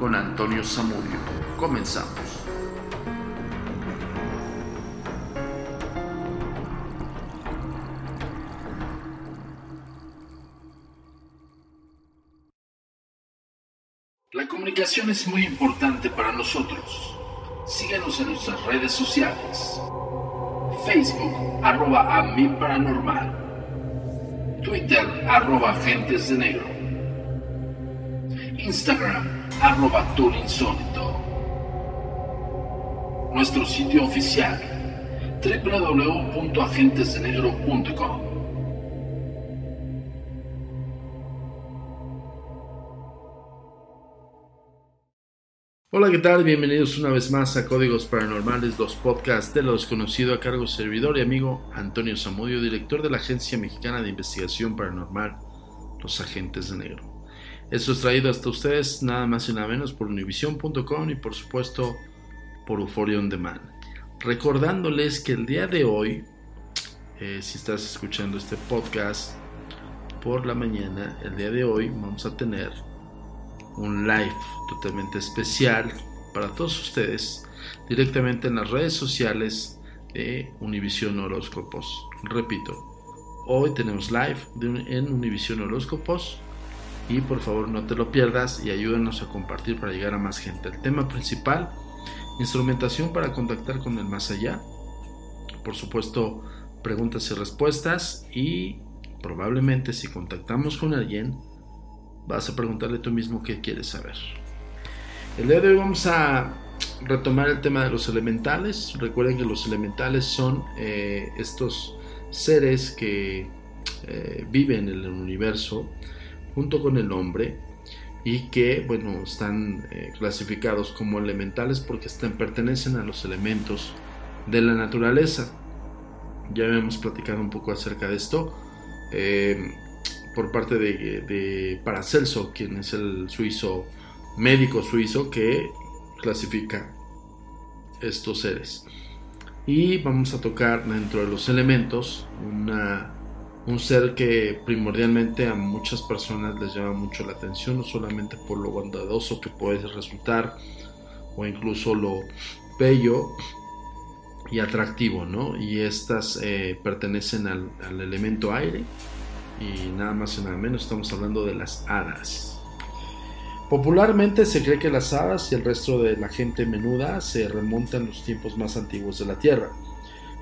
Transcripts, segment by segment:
con Antonio Zamudio. Comenzamos. La comunicación es muy importante para nosotros. Síguenos en nuestras redes sociales. Facebook, arroba a mi paranormal. Twitter, arroba agentes de negro. Instagram, arroba insólito. Nuestro sitio oficial, www.agentesdenegro.com. Hola, ¿qué tal? Bienvenidos una vez más a Códigos Paranormales, los podcasts de lo desconocido a cargo servidor y amigo Antonio Zamudio, director de la Agencia Mexicana de Investigación Paranormal, Los Agentes de Negro. Esto es traído hasta ustedes nada más y nada menos por univision.com y por supuesto por Euphoria On Demand. Recordándoles que el día de hoy, eh, si estás escuchando este podcast por la mañana, el día de hoy vamos a tener un live totalmente especial para todos ustedes directamente en las redes sociales de Univision Horóscopos. Repito, hoy tenemos live en Univision Horóscopos y por favor no te lo pierdas y ayúdanos a compartir para llegar a más gente. El tema principal, instrumentación para contactar con el más allá. Por supuesto, preguntas y respuestas y probablemente si contactamos con alguien, vas a preguntarle tú mismo qué quieres saber. El día de hoy vamos a retomar el tema de los elementales. Recuerden que los elementales son eh, estos seres que eh, viven en el universo junto con el hombre y que bueno están eh, clasificados como elementales porque están, pertenecen a los elementos de la naturaleza. Ya habíamos platicado un poco acerca de esto. Eh, por parte de, de, Paracelso, quien es el suizo, médico suizo que clasifica estos seres. Y vamos a tocar dentro de los elementos una, un ser que primordialmente a muchas personas les llama mucho la atención, no solamente por lo bondadoso que puede resultar, o incluso lo bello y atractivo, ¿no? Y estas eh, pertenecen al, al elemento aire, y nada más y nada menos estamos hablando de las hadas. Popularmente se cree que las hadas y el resto de la gente menuda se remontan a los tiempos más antiguos de la Tierra,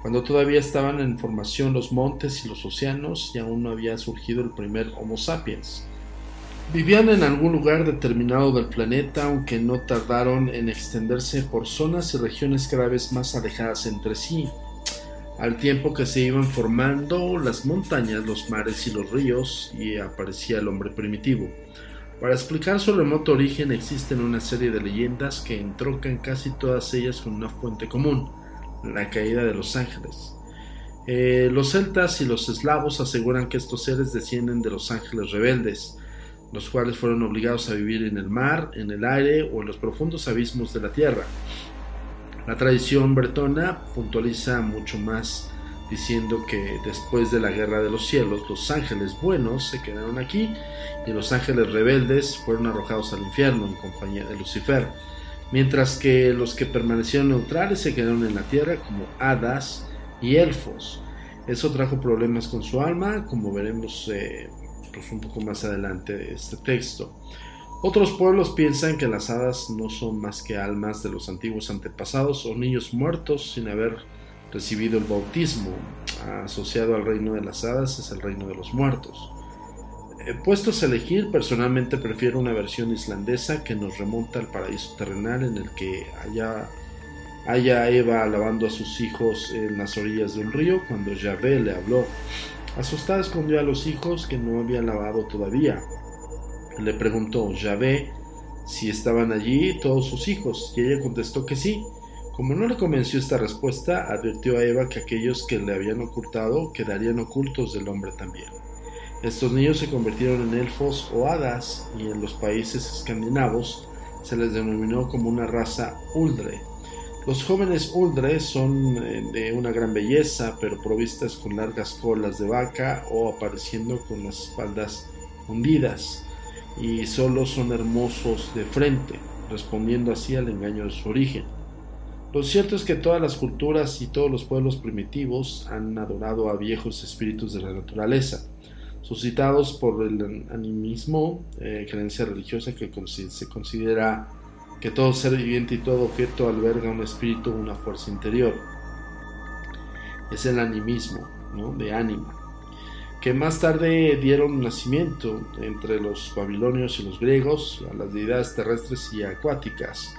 cuando todavía estaban en formación los montes y los océanos y aún no había surgido el primer Homo sapiens. Vivían en algún lugar determinado del planeta, aunque no tardaron en extenderse por zonas y regiones cada vez más alejadas entre sí, al tiempo que se iban formando las montañas, los mares y los ríos, y aparecía el hombre primitivo. Para explicar su remoto origen existen una serie de leyendas que entroncan casi todas ellas con una fuente común, la caída de los ángeles. Eh, los celtas y los eslavos aseguran que estos seres descienden de los ángeles rebeldes, los cuales fueron obligados a vivir en el mar, en el aire o en los profundos abismos de la tierra. La tradición bretona puntualiza mucho más diciendo que después de la guerra de los cielos los ángeles buenos se quedaron aquí y los ángeles rebeldes fueron arrojados al infierno en compañía de Lucifer, mientras que los que permanecieron neutrales se quedaron en la tierra como hadas y elfos. Eso trajo problemas con su alma, como veremos eh, pues un poco más adelante de este texto. Otros pueblos piensan que las hadas no son más que almas de los antiguos antepasados o niños muertos sin haber recibido el bautismo. Asociado al reino de las hadas es el reino de los muertos. Eh, puestos a elegir, personalmente prefiero una versión islandesa que nos remonta al paraíso terrenal en el que haya, haya Eva alabando a sus hijos en las orillas de un río cuando Yahvé le habló. Asustada escondió a los hijos que no había lavado todavía. Le preguntó, Yahvé, si estaban allí todos sus hijos, y ella contestó que sí. Como no le convenció esta respuesta, advirtió a Eva que aquellos que le habían ocultado quedarían ocultos del hombre también. Estos niños se convirtieron en elfos o hadas y en los países escandinavos se les denominó como una raza uldre. Los jóvenes uldre son eh, de una gran belleza, pero provistas con largas colas de vaca o apareciendo con las espaldas hundidas, y solo son hermosos de frente, respondiendo así al engaño de su origen. Lo cierto es que todas las culturas y todos los pueblos primitivos han adorado a viejos espíritus de la naturaleza, suscitados por el animismo, eh, creencia religiosa que se considera que todo ser viviente y todo objeto alberga un espíritu una fuerza interior. Es el animismo, de ánima, que más tarde dieron nacimiento entre los babilonios y los griegos a las deidades terrestres y acuáticas.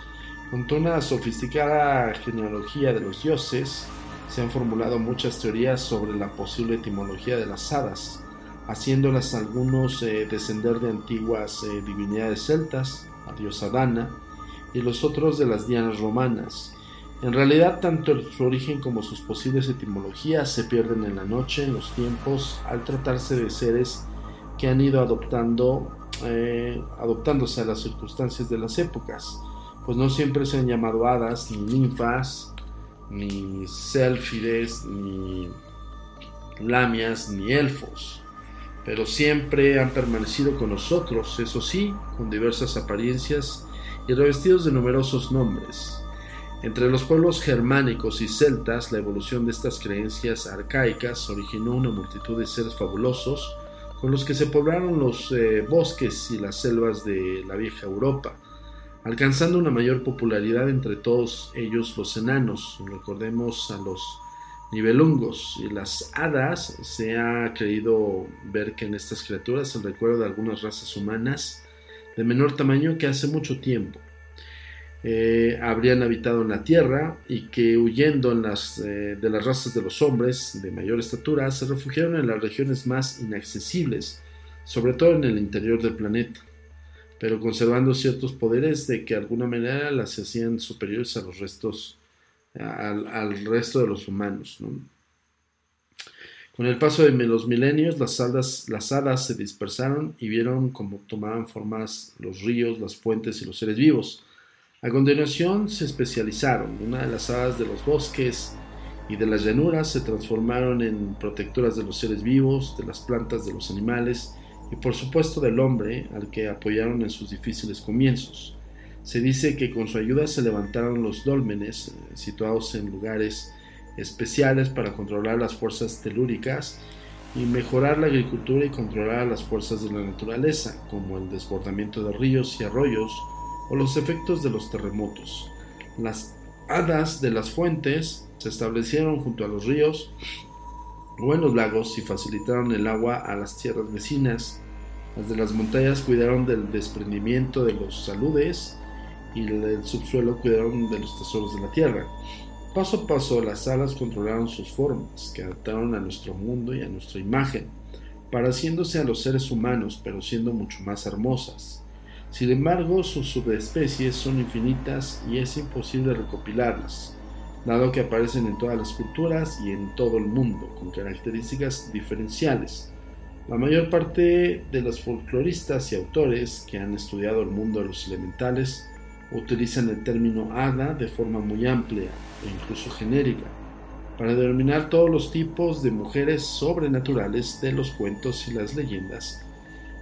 Con una sofisticada genealogía de los dioses, se han formulado muchas teorías sobre la posible etimología de las hadas, haciéndolas algunos eh, descender de antiguas eh, divinidades celtas, a diosa Dana, y los otros de las dianas romanas. En realidad, tanto su origen como sus posibles etimologías se pierden en la noche, en los tiempos, al tratarse de seres que han ido adoptando, eh, adoptándose a las circunstancias de las épocas, pues no siempre se han llamado hadas, ni ninfas, ni selfides, ni lamias, ni elfos pero siempre han permanecido con nosotros, eso sí, con diversas apariencias y revestidos de numerosos nombres. Entre los pueblos germánicos y celtas, la evolución de estas creencias arcaicas originó una multitud de seres fabulosos con los que se poblaron los eh, bosques y las selvas de la vieja Europa, alcanzando una mayor popularidad entre todos ellos los enanos. Recordemos a los nivelungos y las hadas, se ha creído ver que en estas criaturas el recuerdo de algunas razas humanas de menor tamaño que hace mucho tiempo eh, habrían habitado en la tierra y que huyendo eh, de las razas de los hombres de mayor estatura se refugiaron en las regiones más inaccesibles, sobre todo en el interior del planeta, pero conservando ciertos poderes de que de alguna manera las hacían superiores a los restos al, resto de los humanos. Con el paso de los milenios, las hadas, se dispersaron y vieron cómo tomaban formas los ríos, las fuentes y los seres vivos. A continuación se especializaron. Una de las hadas de los bosques y de las llanuras se transformaron en protectoras de los seres vivos, de las plantas, de los animales y por supuesto del hombre, al que apoyaron en sus difíciles comienzos. Se dice que con su ayuda se levantaron los dólmenes, eh, situados en lugares especiales para controlar las fuerzas telúricas y mejorar la agricultura y controlar las fuerzas de la naturaleza, como el desbordamiento de ríos y arroyos o los efectos de los terremotos. Las hadas de las fuentes se establecieron junto a los ríos o en los lagos y facilitaron el agua a las tierras vecinas. Las de las montañas cuidaron del desprendimiento de los saludes y el subsuelo cuidaron de los tesoros de la tierra. Paso a paso las alas controlaron sus formas, que adaptaron a nuestro mundo y a nuestra imagen, pareciéndose a los seres humanos, pero siendo mucho más hermosas. Sin embargo, sus subespecies son infinitas y es imposible recopilarlas, dado que aparecen en todas las culturas y en todo el mundo, con características diferenciales. La mayor parte de los folcloristas y autores que han estudiado el mundo de los elementales utilizan el término hada de forma muy amplia e incluso genérica para denominar todos los tipos de mujeres sobrenaturales de los cuentos y las leyendas.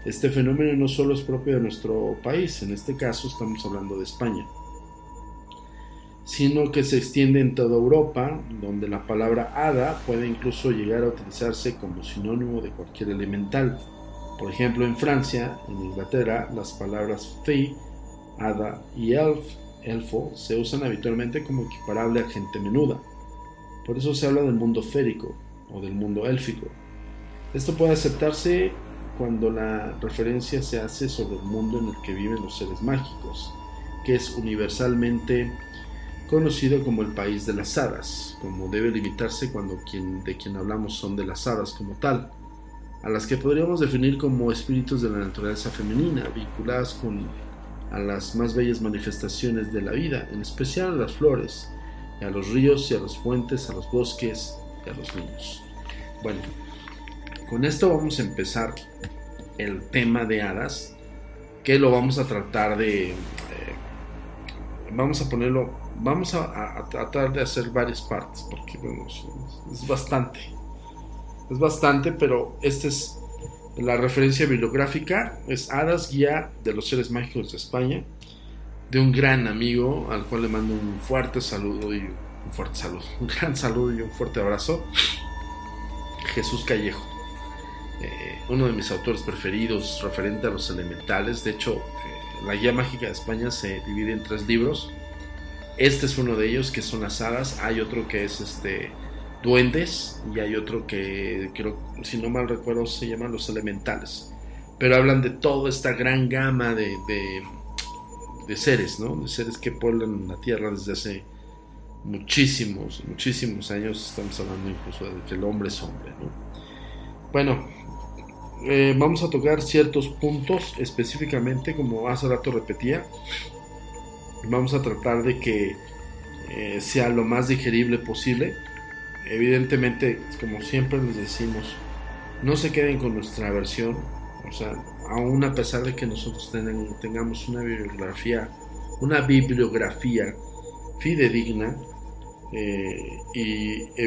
Este fenómeno no solo es propio de nuestro país, en este caso estamos hablando de España, sino que se extiende en toda Europa, donde la palabra hada puede incluso llegar a utilizarse como sinónimo de cualquier elemental. Por ejemplo, en Francia, en Inglaterra, las palabras fée hada y elf, elfo se usan habitualmente como equiparable a gente menuda. Por eso se habla del mundo férico o del mundo élfico. Esto puede aceptarse cuando la referencia se hace sobre el mundo en el que viven los seres mágicos, que es universalmente conocido como el país de las hadas, como debe limitarse cuando de quien hablamos son de las hadas como tal, a las que podríamos definir como espíritus de la naturaleza femenina, vinculadas con a las más bellas manifestaciones de la vida, en especial a las flores, a los ríos y a las fuentes, a los bosques y a los niños. Bueno, con esto vamos a empezar el tema de hadas, que lo vamos a tratar de... Eh, vamos a ponerlo, vamos a, tratar de hacer varias partes, porque bueno, es bastante. Es bastante, pero esta es la referencia bibliográfica, es Hadas, Guía de los Seres Mágicos de España, de un gran amigo al cual le mando un fuerte saludo y un fuerte saludo, un gran saludo y un fuerte abrazo, Jesús Callejo. Eh, uno de mis autores preferidos referente a los elementales. De hecho, eh, la guía mágica de España se divide en tres libros. Este es uno de ellos, que son las hadas. Hay otro que es este duendes y hay otro que creo, si no mal recuerdo, se llaman los elementales. Pero hablan de toda esta gran gama de, de, seres, ¿no? De seres que pueblan la Tierra desde hace muchísimos, muchísimos años. Estamos hablando incluso de que el hombre es hombre, ¿no? Bueno, eh, vamos a tocar ciertos puntos específicamente, como hace rato repetía. Vamos a tratar de que eh, sea lo más digerible posible evidentemente, como siempre les decimos, no se queden con nuestra versión, o sea, aún a pesar de que nosotros tengamos una bibliografía, una bibliografía fidedigna, eh, y